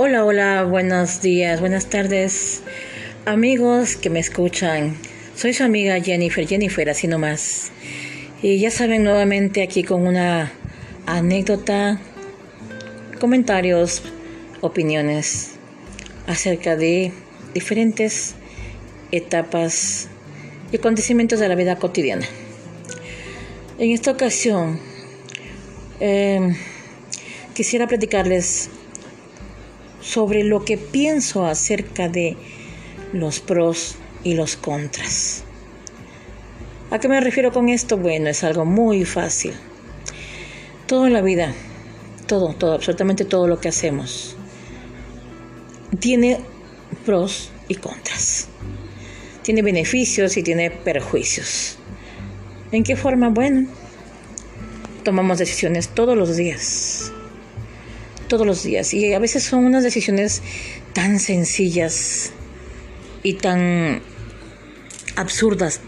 Hola, hola, buenos días, buenas tardes, amigos que me escuchan. Soy su amiga Jennifer, Jennifer, así nomás. Y ya saben, nuevamente aquí con una anécdota, comentarios, opiniones acerca de diferentes etapas y acontecimientos de la vida cotidiana. En esta ocasión, em, quisiera platicarles sobre lo que pienso acerca de los pros y los contras. ¿A qué me refiero con esto? Bueno, es algo muy fácil. Todo en la vida, todo, todo, absolutamente todo lo que hacemos, tiene pros y contras. Tiene beneficios y tiene perjuicios. ¿En qué forma? Bueno, tomamos decisiones todos los días todos los días. Y a veces son unas decisiones tan sencillas y tan absurdas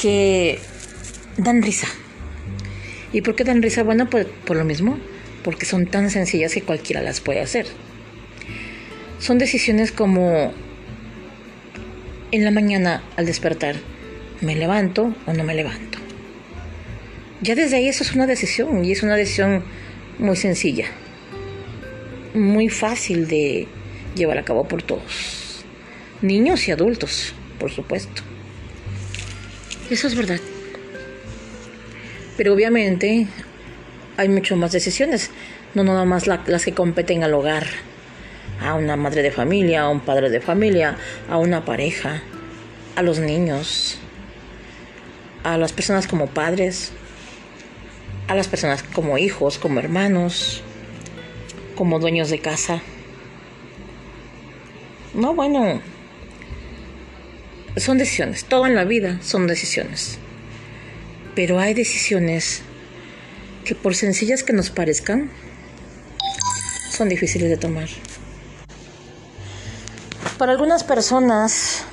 que dan risa. ¿Y por qué dan risa? Bueno, pues por lo mismo, porque son tan sencillas que cualquiera las puede hacer. Son decisiones como en la mañana al despertar, ¿me levanto o no me levanto? Ya desde ahí eso es una decisión y es una decisión muy sencilla, muy fácil de llevar a cabo por todos, niños y adultos, por supuesto. Eso es verdad. Pero obviamente hay mucho más decisiones, no nada más las que competen al hogar, a una madre de familia, a un padre de familia, a una pareja, a los niños, a las personas como padres, a las personas como hijos, como hermanos, como dueños de casa. No, bueno, son decisiones, todo en la vida son decisiones. Pero hay decisiones que por sencillas que nos parezcan, son difíciles de tomar. Para algunas personas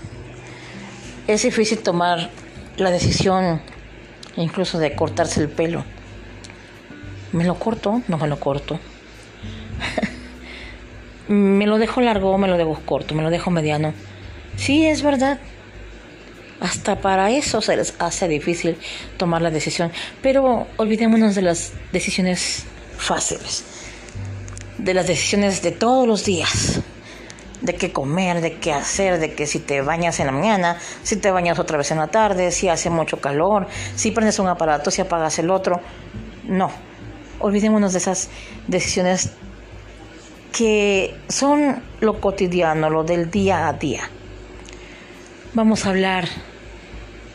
es difícil tomar la decisión incluso de cortarse el pelo. ¿Me lo corto? No me lo corto. ¿Me lo dejo largo me lo dejo corto? ¿Me lo dejo mediano? Sí, es verdad. Hasta para eso se les hace difícil tomar la decisión. Pero olvidémonos de las decisiones fáciles. De las decisiones de todos los días. De qué comer, de qué hacer, de que si te bañas en la mañana, si te bañas otra vez en la tarde, si hace mucho calor, si prendes un aparato, si apagas el otro. No olvidémonos de esas decisiones que son lo cotidiano, lo del día a día. Vamos a hablar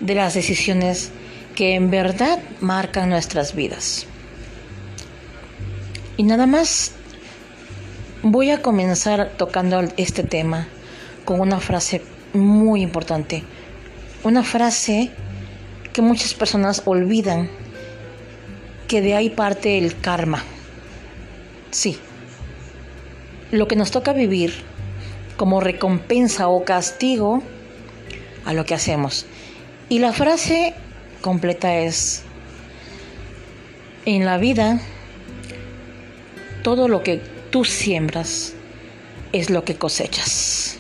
de las decisiones que en verdad marcan nuestras vidas. Y nada más voy a comenzar tocando este tema con una frase muy importante. Una frase que muchas personas olvidan que de ahí parte el karma. Sí, lo que nos toca vivir como recompensa o castigo a lo que hacemos. Y la frase completa es, en la vida, todo lo que tú siembras es lo que cosechas.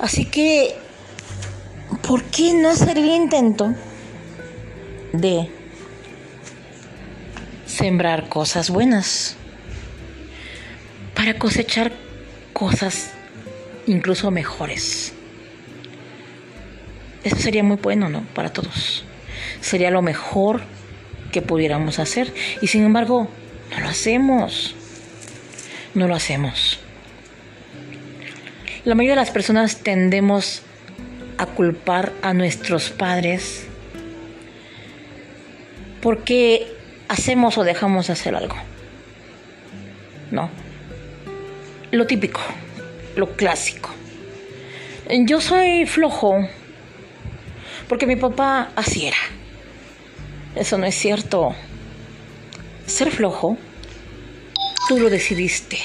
Así que, ¿por qué no hacer el intento de sembrar cosas buenas, para cosechar cosas incluso mejores. Eso sería muy bueno, ¿no? Para todos. Sería lo mejor que pudiéramos hacer. Y sin embargo, no lo hacemos. No lo hacemos. La mayoría de las personas tendemos a culpar a nuestros padres porque hacemos o dejamos de hacer algo. ¿No? Lo típico, lo clásico. Yo soy flojo porque mi papá así era. Eso no es cierto. Ser flojo, tú lo decidiste.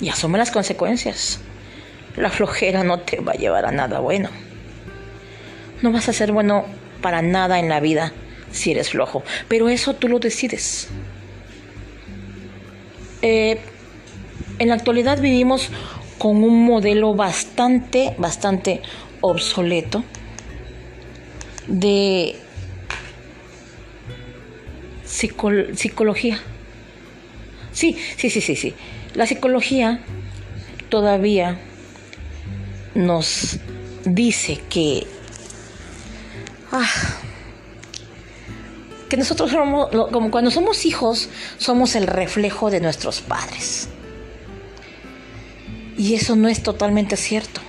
Y asume las consecuencias. La flojera no te va a llevar a nada bueno. No vas a ser bueno para nada en la vida si eres flojo. Pero eso tú lo decides. Eh, en la actualidad vivimos con un modelo bastante, bastante obsoleto de psicología. Sí, sí, sí, sí, sí. La psicología todavía nos dice que ah, que nosotros somos, como cuando somos hijos, somos el reflejo de nuestros padres. Y eso no es totalmente cierto.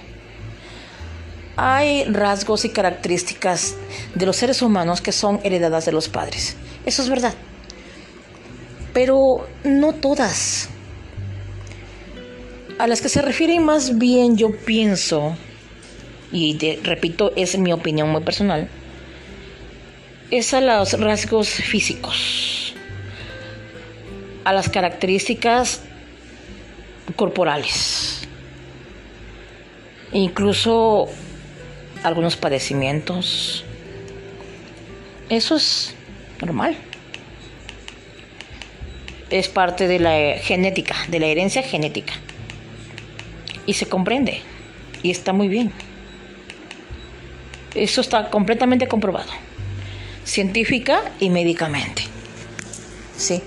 Hay rasgos y características de los seres humanos que son heredadas de los padres. Eso es verdad. Pero no todas. A las que se refieren más bien yo pienso, y repito, es mi opinión muy personal, es a los rasgos físicos, a las características corporales, incluso algunos padecimientos. Eso es normal. Es parte de la genética, de la herencia genética. Y se comprende. Y está muy bien. Eso está completamente comprobado científica y médicamente. Sí.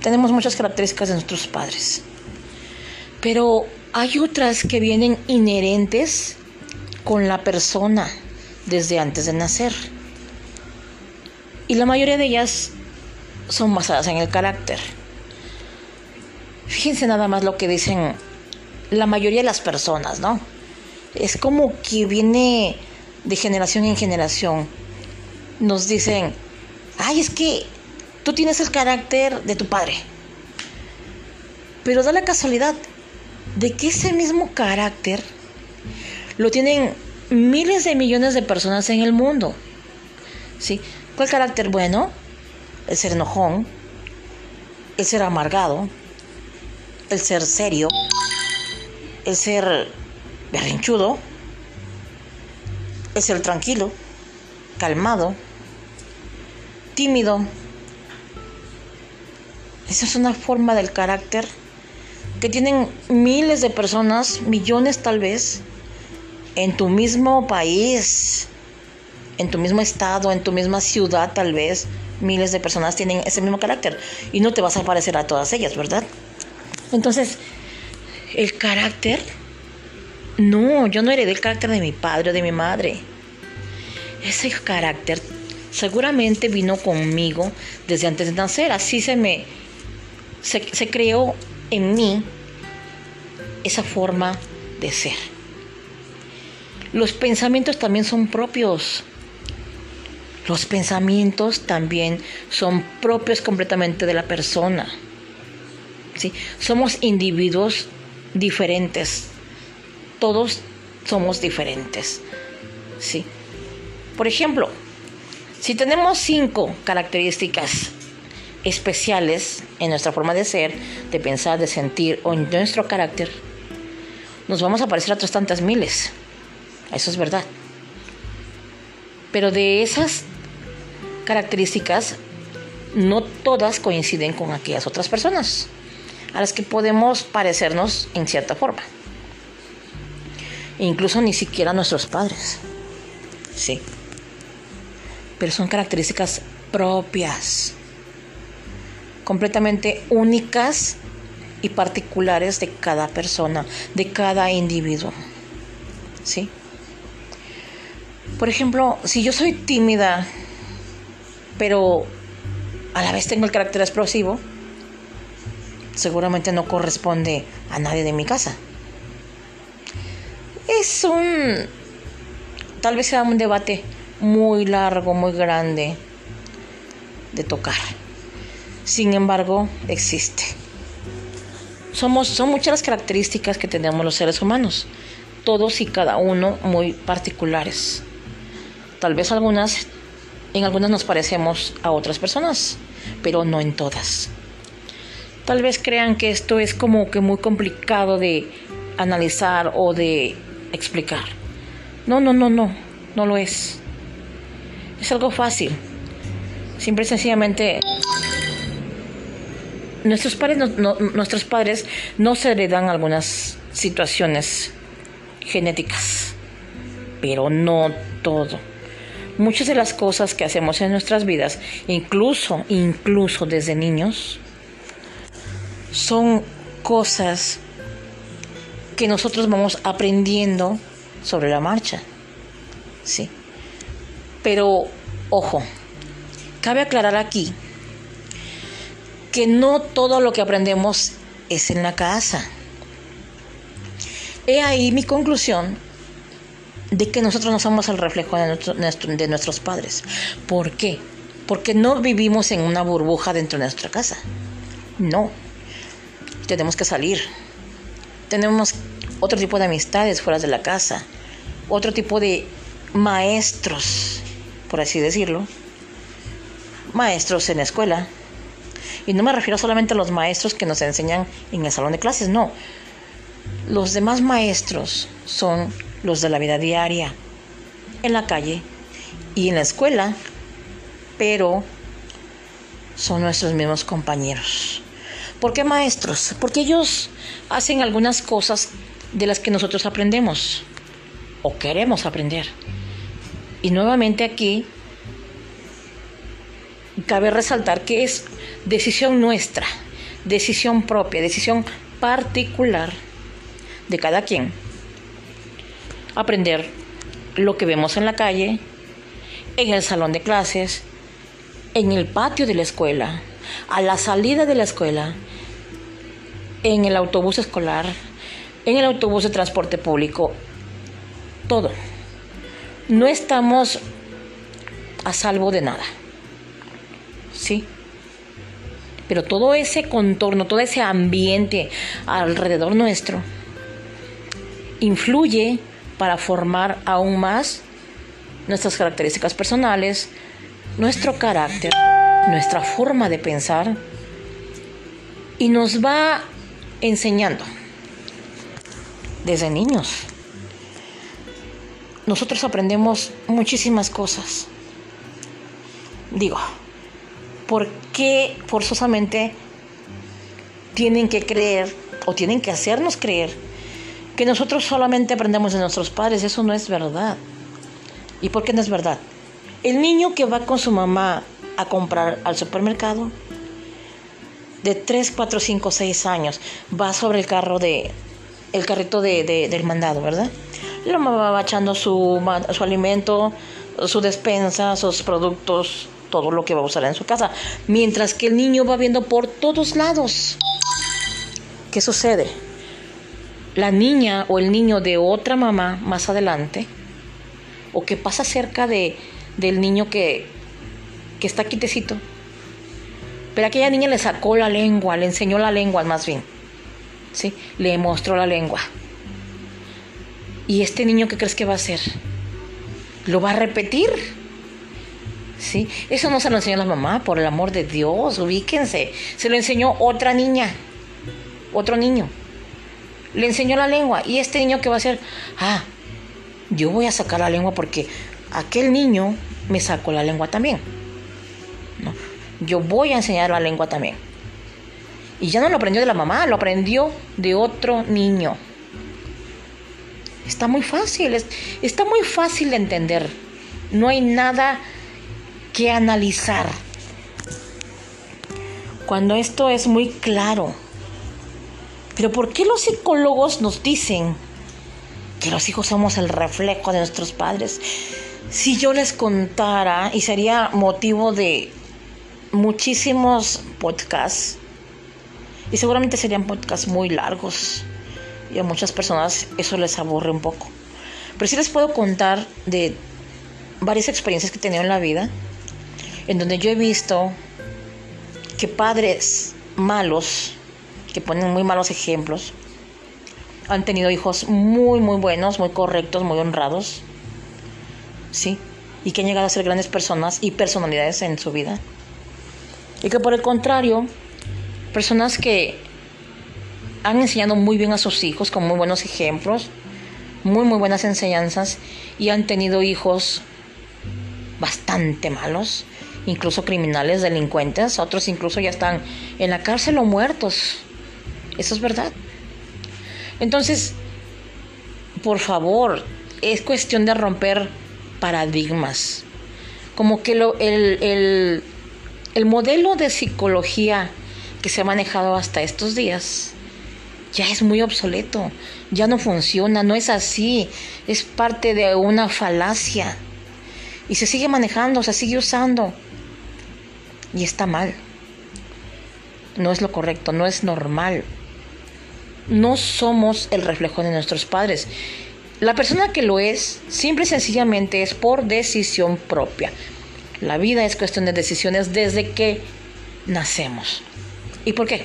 Tenemos muchas características de nuestros padres. Pero hay otras que vienen inherentes con la persona desde antes de nacer. Y la mayoría de ellas son basadas en el carácter. Fíjense nada más lo que dicen la mayoría de las personas, ¿no? Es como que viene de generación en generación nos dicen, ay, es que tú tienes el carácter de tu padre. Pero da la casualidad de que ese mismo carácter lo tienen miles de millones de personas en el mundo. ¿Sí? ¿Cuál carácter bueno? El ser enojón, el ser amargado, el ser serio, el ser berrinchudo, el ser tranquilo calmado, tímido. Esa es una forma del carácter que tienen miles de personas, millones tal vez, en tu mismo país, en tu mismo estado, en tu misma ciudad tal vez, miles de personas tienen ese mismo carácter y no te vas a parecer a todas ellas, ¿verdad? Entonces, el carácter, no, yo no heredé el carácter de mi padre o de mi madre ese carácter seguramente vino conmigo desde antes de nacer. Así se me se, creó en mí esa forma de ser. Los pensamientos también son propios. Los pensamientos también son propios completamente de la persona. ¿sí? Somos individuos diferentes. Todos somos diferentes. ¿sí? Por ejemplo, si tenemos cinco características especiales en nuestra forma de ser, de pensar, de sentir o en nuestro carácter, nos vamos a parecer a otras tantas miles. Eso es verdad. Pero de esas características, no todas coinciden con aquellas otras personas a las que podemos parecernos en cierta forma. Incluso ni siquiera nuestros padres. Sí pero son características propias, completamente únicas y particulares de cada persona, de cada individuo. ¿Sí? Por ejemplo, si yo soy tímida, pero a la vez tengo el carácter explosivo, seguramente no corresponde a nadie de mi casa. Es un... Tal vez sea un debate muy largo, muy grande de tocar. Sin embargo, existe. Somos, son muchas las características que tenemos los seres humanos, todos y cada uno muy particulares. Tal vez algunas, en algunas nos parecemos a otras personas, pero no en todas. Tal vez crean que esto es como que muy complicado de analizar o de explicar. No, no, no, no, no lo es. Es algo fácil. Simple y sencillamente nuestros padres no, nuestros padres se heredan algunas situaciones genéticas, pero no todo. Muchas de las cosas que hacemos en nuestras vidas, incluso, incluso desde niños, son cosas que nosotros vamos aprendiendo sobre la marcha. Sí. Pero, ojo, cabe aclarar aquí que no todo lo que aprendemos es en la casa. He ahí mi conclusión de que nosotros no somos el reflejo de, de nuestros padres. ¿Por qué? Porque no vivimos en una burbuja dentro de nuestra casa. No. Tenemos que salir. Tenemos otro tipo de amistades fuera de la casa. Otro tipo de maestros, por así decirlo. Maestros en la escuela y no me refiero solamente a los maestros que nos enseñan en el salón de clases, no. Los demás maestros son los de la vida diaria, en la calle y en la escuela, pero son nuestros mismos compañeros. ¿Por qué maestros? Porque ellos hacen algunas cosas de las que nosotros aprendemos o queremos aprender. Y nuevamente aquí cabe resaltar que es decisión nuestra, decisión propia, decisión particular de cada quien. Aprender lo que vemos en la calle, en el salón de clases, en el patio de la escuela, a la salida de la escuela, en el autobús escolar, en el autobús de transporte público, todo. No estamos a salvo de nada. ¿Sí? Pero todo ese contorno, todo ese ambiente alrededor nuestro influye para formar aún más nuestras características personales, nuestro carácter, nuestra forma de pensar y nos va enseñando desde niños. Nosotros aprendemos muchísimas cosas. Digo, ¿por qué forzosamente tienen que creer o tienen que hacernos creer que nosotros solamente aprendemos de nuestros padres? Eso no es verdad. ¿Y por qué no es verdad? El niño que va con su mamá a comprar al supermercado, de 3, 4, 5, 6 años, va sobre el carro de, el carrito de, del mandado, ¿verdad? La mamá va echando su, su alimento, su despensa, sus productos, todo lo que va a usar en su casa, mientras que el niño va viendo por todos lados. ¿Qué sucede? La niña o el niño de otra mamá más adelante, o que pasa cerca de, del niño que, que está quitecito, pero aquella niña le sacó la lengua, le enseñó la lengua más bien, ¿sí? Le mostró la lengua. ¿Y este niño qué crees que va a hacer? ¿Lo va a repetir? ¿sí? Eso no se lo enseñó la mamá, por el amor de Dios, ubíquense. Se lo enseñó otra niña, otro niño. Le enseñó la lengua. ¿Y este niño qué va a hacer? Ah, yo voy a sacar la lengua porque aquel niño me sacó la lengua también. ¿No? Yo voy a enseñar la lengua también. Y ya no lo aprendió de la mamá, lo aprendió de otro niño. Está muy fácil, está muy fácil de entender. No hay nada que analizar. Cuando esto es muy claro. Pero ¿por qué los psicólogos nos dicen que los hijos somos el reflejo de nuestros padres? Si yo les contara, y sería motivo de muchísimos podcasts, y seguramente serían podcasts muy largos, y a muchas personas eso les aburre un poco. Pero sí les puedo contar de varias experiencias que he tenido en la vida en donde yo he visto que padres malos, que ponen muy malos ejemplos, han tenido hijos muy, muy buenos, muy correctos, muy honrados, ¿sí? Y que han llegado a ser grandes personas y personalidades en su vida. Y que por el contrario, personas que han enseñado muy bien a sus hijos con muy buenos ejemplos, muy, muy buenas enseñanzas y han tenido hijos bastante malos incluso criminales, delincuentes, otros incluso ya están en la cárcel o muertos. Eso es verdad. Entonces, por favor, es cuestión de romper paradigmas. Como que lo, el, el, el modelo de psicología que se ha manejado hasta estos días ya es muy obsoleto, ya no funciona, no es así, es parte de una falacia y se sigue manejando, se sigue usando y está mal. No es lo correcto, no es normal. No somos el reflejo de nuestros padres. La persona que lo es, simple y sencillamente es por decisión propia. La vida es cuestión de decisiones desde que nacemos. ¿Y por qué?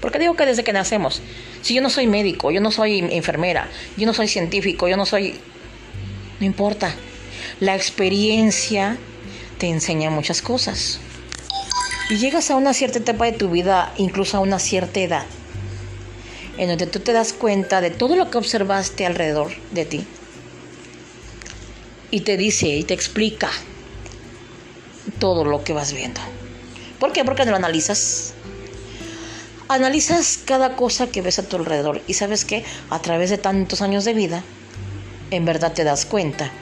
Porque digo que desde que nacemos. Si yo no soy médico, yo no soy enfermera, yo no soy científico, yo no soy... No importa. La experiencia te enseña muchas cosas. Y llegas a una cierta etapa de tu vida, incluso a una cierta edad, en donde tú te das cuenta de todo lo que observaste alrededor de ti. Y te dice y te explica todo lo que vas viendo. ¿Por qué? Porque no lo analizas. Analizas cada cosa que ves a tu alrededor y sabes que a través de tantos años de vida, en verdad te das cuenta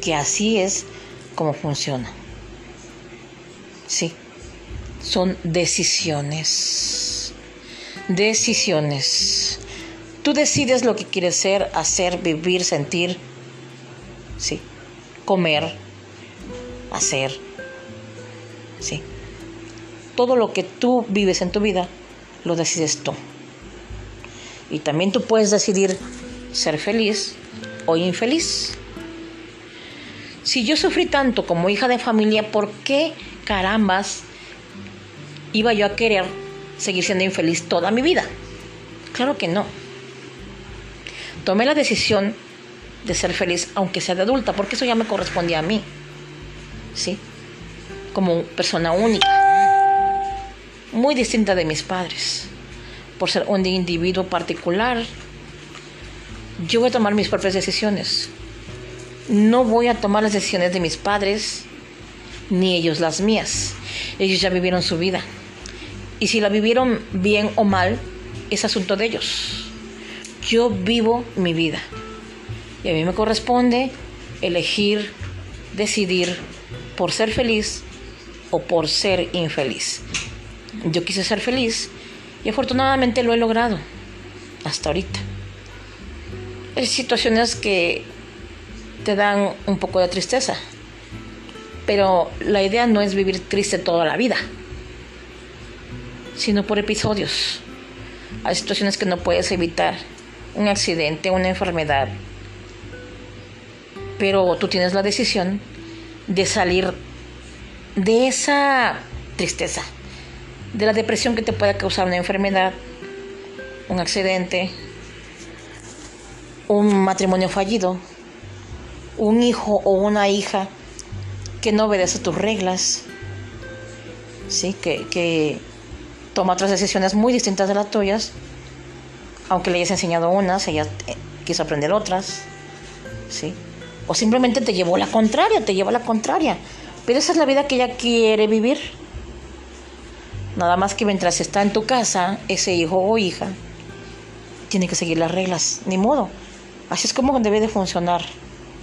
que así es como funciona. Sí, son decisiones. Decisiones. Tú decides lo que quieres ser, hacer, vivir, sentir. Sí. Comer, hacer. Sí. Todo lo que tú vives en tu vida, lo decides tú. Y también tú puedes decidir ser feliz o infeliz. Si yo sufrí tanto como hija de familia, ¿por qué carambas iba yo a querer seguir siendo infeliz toda mi vida? Claro que no. Tomé la decisión de ser feliz, aunque sea de adulta, porque eso ya me correspondía a mí. ¿Sí? Como persona única. Muy distinta de mis padres. Por ser un individuo particular. Yo voy a tomar mis propias decisiones. No voy a tomar las decisiones de mis padres ni ellos las mías. Ellos ya vivieron su vida. Y si la vivieron bien o mal, es asunto de ellos. Yo vivo mi vida. Y a mí me corresponde elegir, decidir por ser feliz o por ser infeliz. Yo quise ser feliz y afortunadamente lo he logrado hasta ahorita. Hay situaciones que te dan un poco de tristeza, pero la idea no es vivir triste toda la vida, sino por episodios. Hay situaciones que no puedes evitar, un accidente, una enfermedad, pero tú tienes la decisión de salir de esa tristeza, de la depresión que te pueda causar una enfermedad, un accidente, un matrimonio fallido, un hijo o una hija que no obedece tus reglas, ¿sí? que, que toma otras decisiones muy distintas de las tuyas, aunque le hayas enseñado unas, ella quiso aprender otras, ¿sí? o simplemente te llevó la contraria, te lleva la contraria, pero esa es la vida que ella quiere vivir. Nada más que mientras está en tu casa, ese hijo o hija tiene que seguir las reglas, ni modo. Así es como debe de funcionar,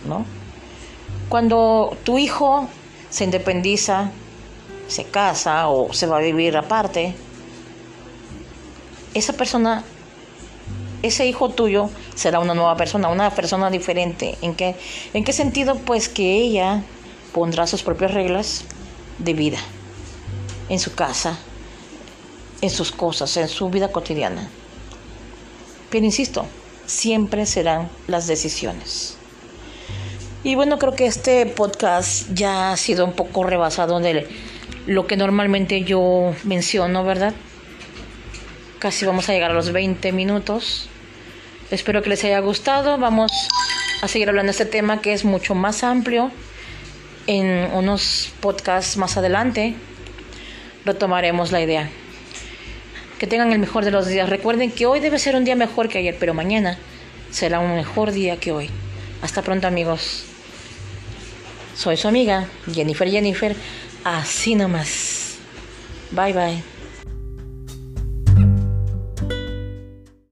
¿no? Cuando tu hijo se independiza, se casa o se va a vivir aparte, esa persona, ese hijo tuyo será una nueva persona, una persona diferente. ¿En qué, en qué sentido? Pues que ella pondrá sus propias reglas de vida en su casa, en sus cosas, en su vida cotidiana. Pero insisto, siempre serán las decisiones. Y bueno, creo que este podcast ya ha sido un poco rebasado de lo que normalmente yo menciono, ¿verdad? Casi vamos a llegar a los 20 minutos. Espero que les haya gustado. Vamos a seguir hablando de este tema que es mucho más amplio. En unos podcasts más adelante retomaremos la idea. Que tengan el mejor de los días. Recuerden que hoy debe ser un día mejor que ayer, pero mañana será un mejor día que hoy. Hasta pronto amigos. Soy su amiga Jennifer Jennifer, así nomás. Bye bye.